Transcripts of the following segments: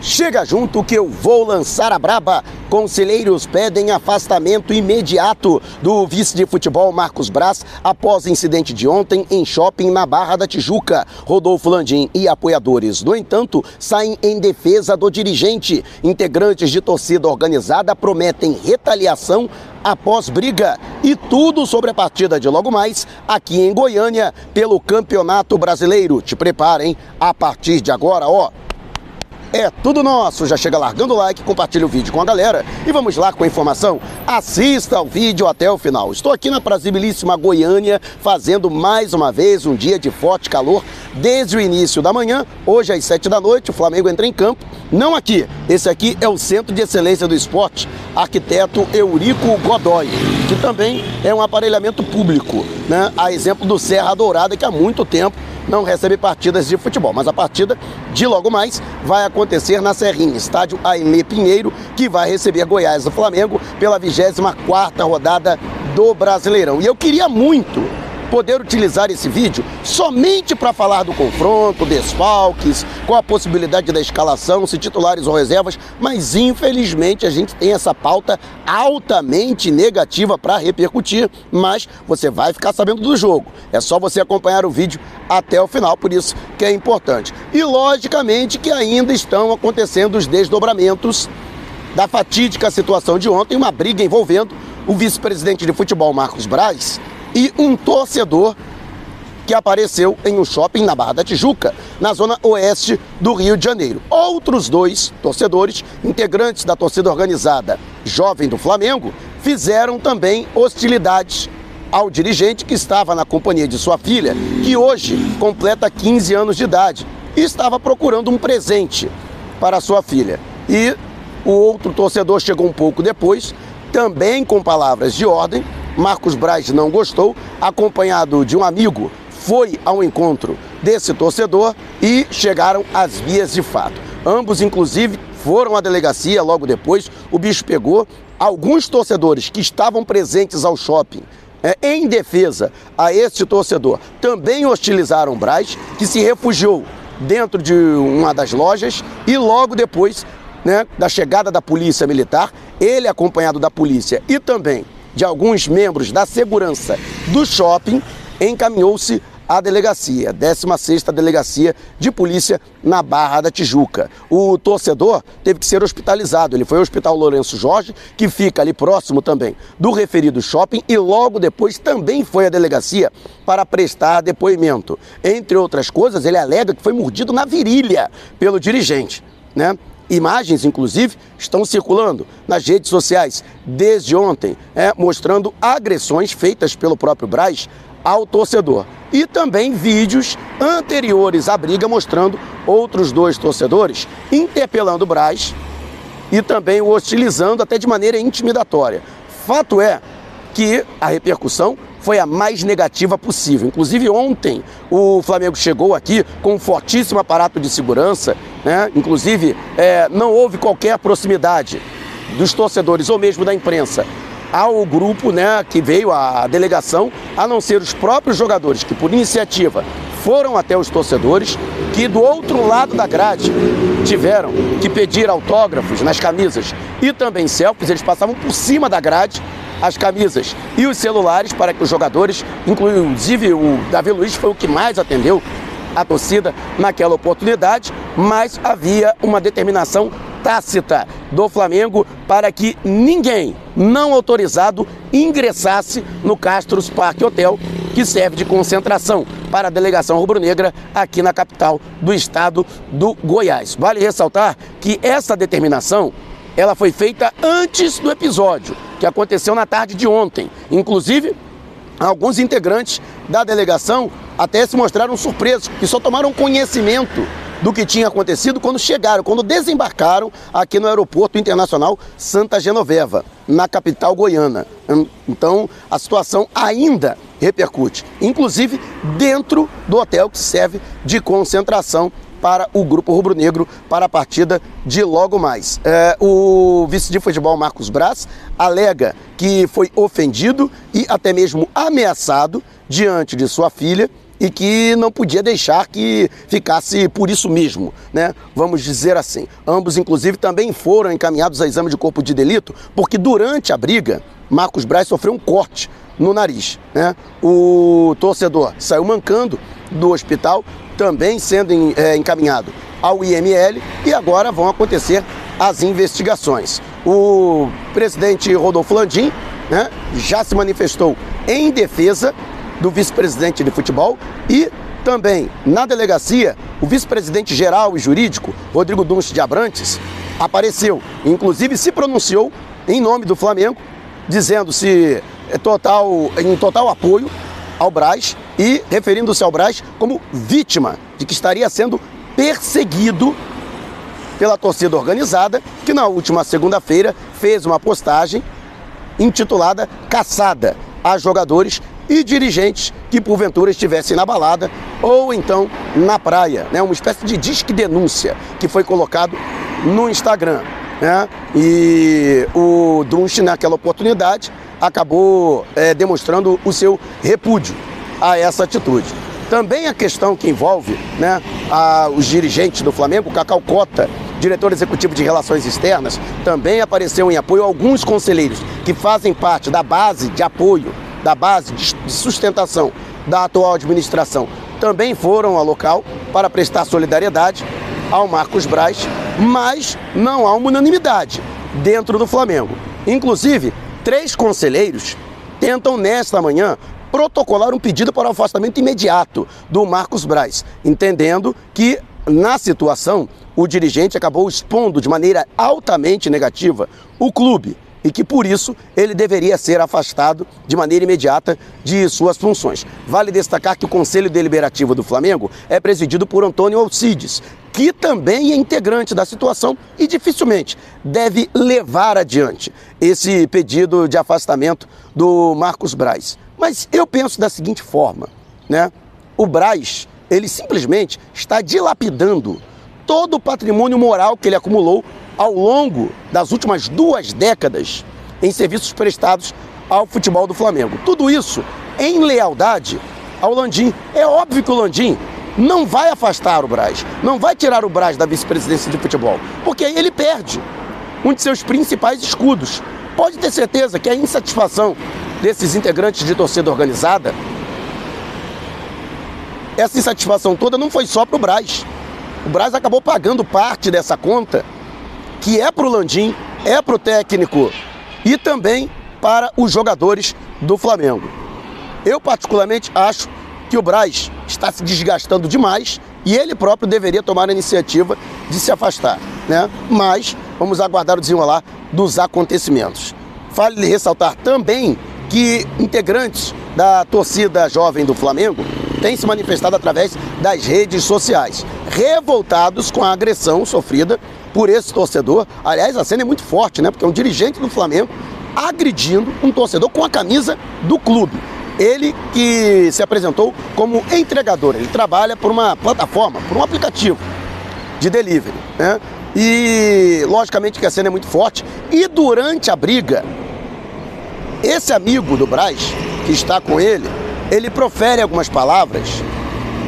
Chega junto que eu vou lançar a braba. Conselheiros pedem afastamento imediato do vice de futebol Marcos Braz após incidente de ontem em shopping na Barra da Tijuca. Rodolfo Landim e apoiadores, no entanto, saem em defesa do dirigente. Integrantes de torcida organizada prometem retaliação após briga. E tudo sobre a partida de logo mais aqui em Goiânia pelo Campeonato Brasileiro. Te preparem a partir de agora, ó. É tudo nosso. Já chega largando o like, compartilha o vídeo com a galera e vamos lá com a informação. Assista ao vídeo até o final. Estou aqui na prazibilíssima Goiânia fazendo mais uma vez um dia de forte calor desde o início da manhã. Hoje às sete da noite o Flamengo entra em campo. Não aqui. Esse aqui é o Centro de Excelência do Esporte, arquiteto Eurico Godoy, que também é um aparelhamento público, né? A exemplo do Serra Dourada que há muito tempo não recebe partidas de futebol, mas a partida de logo mais vai acontecer na Serrinha, estádio Ailê Pinheiro, que vai receber Goiás do Flamengo pela 24ª rodada do Brasileirão. E eu queria muito poder utilizar esse vídeo somente para falar do confronto, desfalques, com a possibilidade da escalação, se titulares ou reservas, mas infelizmente a gente tem essa pauta altamente negativa para repercutir, mas você vai ficar sabendo do jogo. É só você acompanhar o vídeo até o final, por isso que é importante. E logicamente que ainda estão acontecendo os desdobramentos da fatídica situação de ontem, uma briga envolvendo o vice-presidente de futebol Marcos Braz e um torcedor que apareceu em um shopping na Barra da Tijuca, na zona oeste do Rio de Janeiro. Outros dois torcedores, integrantes da torcida organizada Jovem do Flamengo, fizeram também hostilidades ao dirigente que estava na companhia de sua filha, que hoje completa 15 anos de idade, e estava procurando um presente para sua filha. E o outro torcedor chegou um pouco depois, também com palavras de ordem, Marcos Braz não gostou, acompanhado de um amigo, foi ao encontro desse torcedor e chegaram às vias de fato. Ambos, inclusive, foram à delegacia logo depois. O bicho pegou. Alguns torcedores que estavam presentes ao shopping é, em defesa a este torcedor também hostilizaram Braz, que se refugiou dentro de uma das lojas e logo depois né, da chegada da polícia militar, ele acompanhado da polícia e também de alguns membros da segurança do shopping, encaminhou-se à delegacia, 16ª Delegacia de Polícia na Barra da Tijuca. O torcedor teve que ser hospitalizado. Ele foi ao Hospital Lourenço Jorge, que fica ali próximo também do referido shopping, e logo depois também foi à delegacia para prestar depoimento. Entre outras coisas, ele alega que foi mordido na virilha pelo dirigente, né? Imagens, inclusive, estão circulando nas redes sociais desde ontem, é, mostrando agressões feitas pelo próprio Braz ao torcedor. E também vídeos anteriores à briga mostrando outros dois torcedores interpelando o Braz e também o hostilizando até de maneira intimidatória. Fato é que a repercussão foi a mais negativa possível. Inclusive, ontem o Flamengo chegou aqui com um fortíssimo aparato de segurança, né? inclusive é, não houve qualquer proximidade dos torcedores ou mesmo da imprensa ao grupo né, que veio, à delegação, a não ser os próprios jogadores que, por iniciativa, foram até os torcedores, que do outro lado da grade tiveram que pedir autógrafos nas camisas e também selfies, eles passavam por cima da grade as camisas e os celulares para que os jogadores, inclusive o Davi Luiz foi o que mais atendeu a torcida naquela oportunidade, mas havia uma determinação tácita do Flamengo para que ninguém não autorizado ingressasse no Castros Parque Hotel, que serve de concentração para a delegação rubro-negra aqui na capital do estado do Goiás. Vale ressaltar que essa determinação ela foi feita antes do episódio que aconteceu na tarde de ontem. Inclusive, alguns integrantes da delegação até se mostraram surpresos, que só tomaram conhecimento do que tinha acontecido quando chegaram, quando desembarcaram aqui no Aeroporto Internacional Santa Genoveva, na capital goiana. Então, a situação ainda repercute, inclusive dentro do hotel que serve de concentração para o grupo rubro-negro para a partida de logo mais. É, o vice de futebol Marcos Braz alega que foi ofendido e até mesmo ameaçado diante de sua filha e que não podia deixar que ficasse por isso mesmo, né? Vamos dizer assim. Ambos, inclusive, também foram encaminhados a exame de corpo de delito, porque durante a briga, Marcos Braz sofreu um corte no nariz, né? O torcedor saiu mancando do hospital, também sendo é, encaminhado ao IML e agora vão acontecer as investigações. O presidente Rodolfo Landim né, já se manifestou em defesa do vice-presidente de futebol e também na delegacia o vice-presidente geral e jurídico, Rodrigo Dunst de Abrantes, apareceu, inclusive se pronunciou em nome do Flamengo, dizendo-se é, total, em total apoio ao Braz e referindo-se ao Braz como vítima de que estaria sendo perseguido pela torcida organizada, que na última segunda-feira fez uma postagem intitulada Caçada a jogadores e dirigentes que porventura estivessem na balada ou então na praia, né? Uma espécie de disque denúncia que foi colocado no Instagram, né? E o Dunst naquela oportunidade acabou é, demonstrando o seu repúdio a essa atitude. Também a questão que envolve né, a, os dirigentes do Flamengo, Cacau Cota, diretor executivo de Relações Externas, também apareceu em apoio a alguns conselheiros que fazem parte da base de apoio, da base de sustentação da atual administração. Também foram ao local para prestar solidariedade ao Marcos Braz, mas não há uma unanimidade dentro do Flamengo. Inclusive, três conselheiros tentam nesta manhã protocolar um pedido para o afastamento imediato do Marcos Braz, entendendo que na situação o dirigente acabou expondo de maneira altamente negativa o clube e que por isso ele deveria ser afastado de maneira imediata de suas funções. Vale destacar que o Conselho Deliberativo do Flamengo é presidido por Antônio Alcides, que também é integrante da situação e dificilmente deve levar adiante esse pedido de afastamento do Marcos Braz. Mas eu penso da seguinte forma, né? O Braz, ele simplesmente está dilapidando todo o patrimônio moral que ele acumulou ao longo das últimas duas décadas em serviços prestados ao futebol do Flamengo. Tudo isso em lealdade ao Landim. É óbvio que o Landim não vai afastar o Braz, não vai tirar o Braz da vice-presidência de futebol, porque aí ele perde um de seus principais escudos. Pode ter certeza que a insatisfação desses integrantes de torcida organizada, essa insatisfação toda não foi só para o Braz. O Braz acabou pagando parte dessa conta, que é para o Landim, é para o técnico e também para os jogadores do Flamengo. Eu, particularmente, acho que o Braz está se desgastando demais e ele próprio deveria tomar a iniciativa de se afastar. Né? Mas vamos aguardar o desenrolar dos acontecimentos. Vale ressaltar também que integrantes da torcida jovem do Flamengo têm se manifestado através das redes sociais, revoltados com a agressão sofrida por esse torcedor. Aliás, a cena é muito forte, né? Porque é um dirigente do Flamengo agredindo um torcedor com a camisa do clube. Ele que se apresentou como entregador, ele trabalha por uma plataforma, por um aplicativo de delivery, né? E logicamente que a cena é muito forte. E durante a briga, esse amigo do Braz, que está com ele, ele profere algumas palavras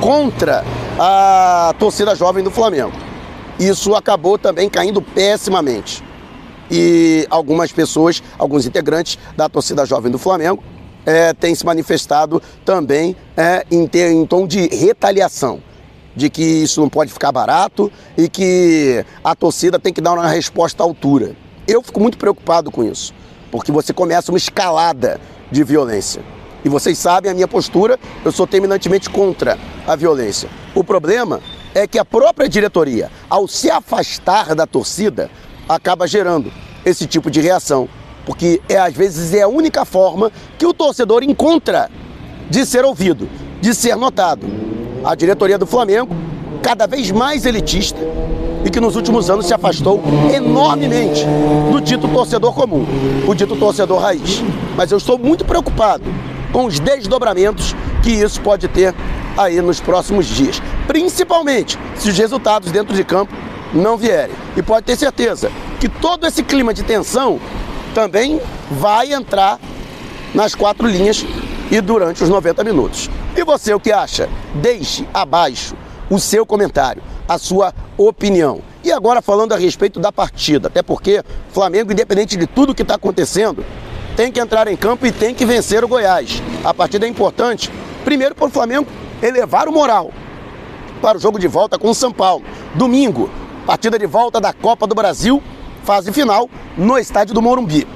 contra a torcida jovem do Flamengo. Isso acabou também caindo pessimamente. E algumas pessoas, alguns integrantes da torcida jovem do Flamengo, é, têm se manifestado também é, em, ter, em tom de retaliação de que isso não pode ficar barato e que a torcida tem que dar uma resposta à altura. Eu fico muito preocupado com isso porque você começa uma escalada de violência. E vocês sabem a minha postura, eu sou terminantemente contra a violência. O problema é que a própria diretoria, ao se afastar da torcida, acaba gerando esse tipo de reação, porque é às vezes é a única forma que o torcedor encontra de ser ouvido, de ser notado. A diretoria do Flamengo, cada vez mais elitista, e que nos últimos anos se afastou enormemente do dito torcedor comum, o dito torcedor raiz. Mas eu estou muito preocupado com os desdobramentos que isso pode ter aí nos próximos dias, principalmente se os resultados dentro de campo não vierem. E pode ter certeza que todo esse clima de tensão também vai entrar nas quatro linhas e durante os 90 minutos. E você, o que acha? Deixe abaixo o seu comentário, a sua opinião. E agora falando a respeito da partida, até porque Flamengo, independente de tudo que está acontecendo, tem que entrar em campo e tem que vencer o Goiás. A partida é importante, primeiro para o Flamengo elevar o moral para o jogo de volta com o São Paulo. Domingo, partida de volta da Copa do Brasil, fase final, no estádio do Morumbi.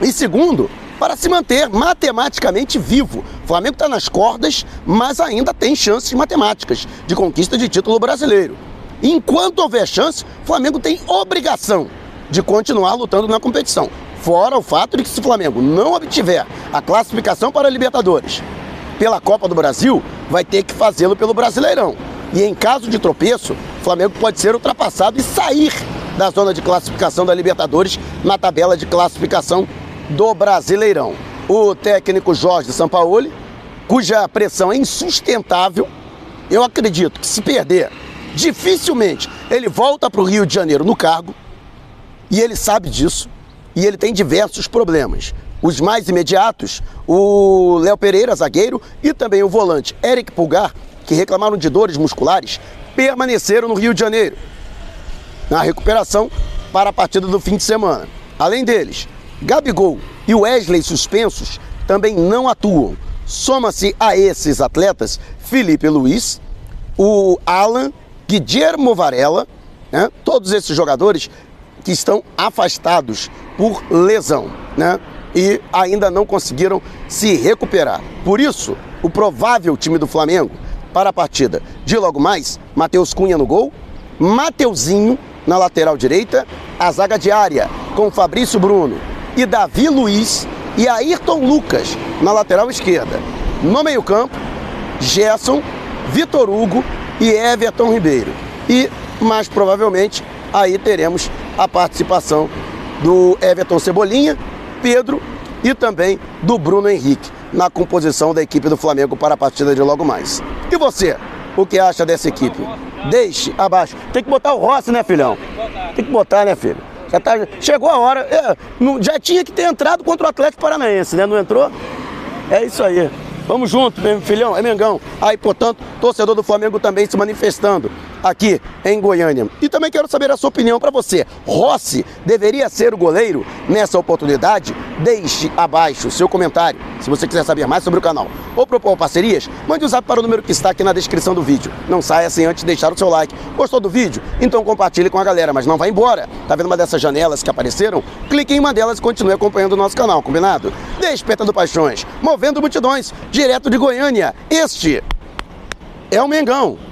E segundo, para se manter matematicamente vivo. O Flamengo está nas cordas, mas ainda tem chances matemáticas de conquista de título brasileiro. Enquanto houver chance, o Flamengo tem obrigação de continuar lutando na competição. Fora o fato de que se o Flamengo não obtiver a classificação para a Libertadores pela Copa do Brasil, vai ter que fazê-lo pelo Brasileirão. E em caso de tropeço, o Flamengo pode ser ultrapassado e sair da zona de classificação da Libertadores na tabela de classificação do Brasileirão. O técnico Jorge Sampaoli, cuja pressão é insustentável, eu acredito que se perder, dificilmente ele volta para o Rio de Janeiro no cargo, e ele sabe disso, e ele tem diversos problemas. Os mais imediatos, o Léo Pereira, zagueiro, e também o volante Eric Pulgar, que reclamaram de dores musculares, permaneceram no Rio de Janeiro, na recuperação para a partida do fim de semana. Além deles, Gabigol e Wesley suspensos também não atuam. Soma-se a esses atletas Felipe Luiz, o Alan, Guillermo Varela, né? todos esses jogadores que estão afastados por lesão né? e ainda não conseguiram se recuperar. Por isso, o provável time do Flamengo para a partida de logo mais, Matheus Cunha no gol, Mateuzinho na lateral direita, a zaga diária com Fabrício Bruno, e Davi Luiz e Ayrton Lucas na lateral esquerda. No meio-campo, Gerson, Vitor Hugo e Everton Ribeiro. E, mais provavelmente, aí teremos a participação do Everton Cebolinha, Pedro e também do Bruno Henrique na composição da equipe do Flamengo para a partida de logo mais. E você, o que acha dessa equipe? Deixe abaixo. Tem que botar o Rossi, né, filhão? Tem que botar, né, filho? Já tá, chegou a hora. É, não, já tinha que ter entrado contra o Atlético Paranaense, né? Não entrou? É isso aí. Vamos junto, meu filhão, é Mengão. Aí, portanto, torcedor do Flamengo também se manifestando aqui em Goiânia. E também quero saber a sua opinião para você. Rossi deveria ser o goleiro nessa oportunidade? Deixe abaixo o seu comentário. Se você quiser saber mais sobre o canal ou propor parcerias, mande o um zap para o número que está aqui na descrição do vídeo. Não saia sem antes deixar o seu like. Gostou do vídeo? Então compartilhe com a galera, mas não vá embora. Tá vendo uma dessas janelas que apareceram? Clique em uma delas e continue acompanhando o nosso canal, combinado? Despertando Paixões, movendo multidões, direto de Goiânia. Este é o Mengão.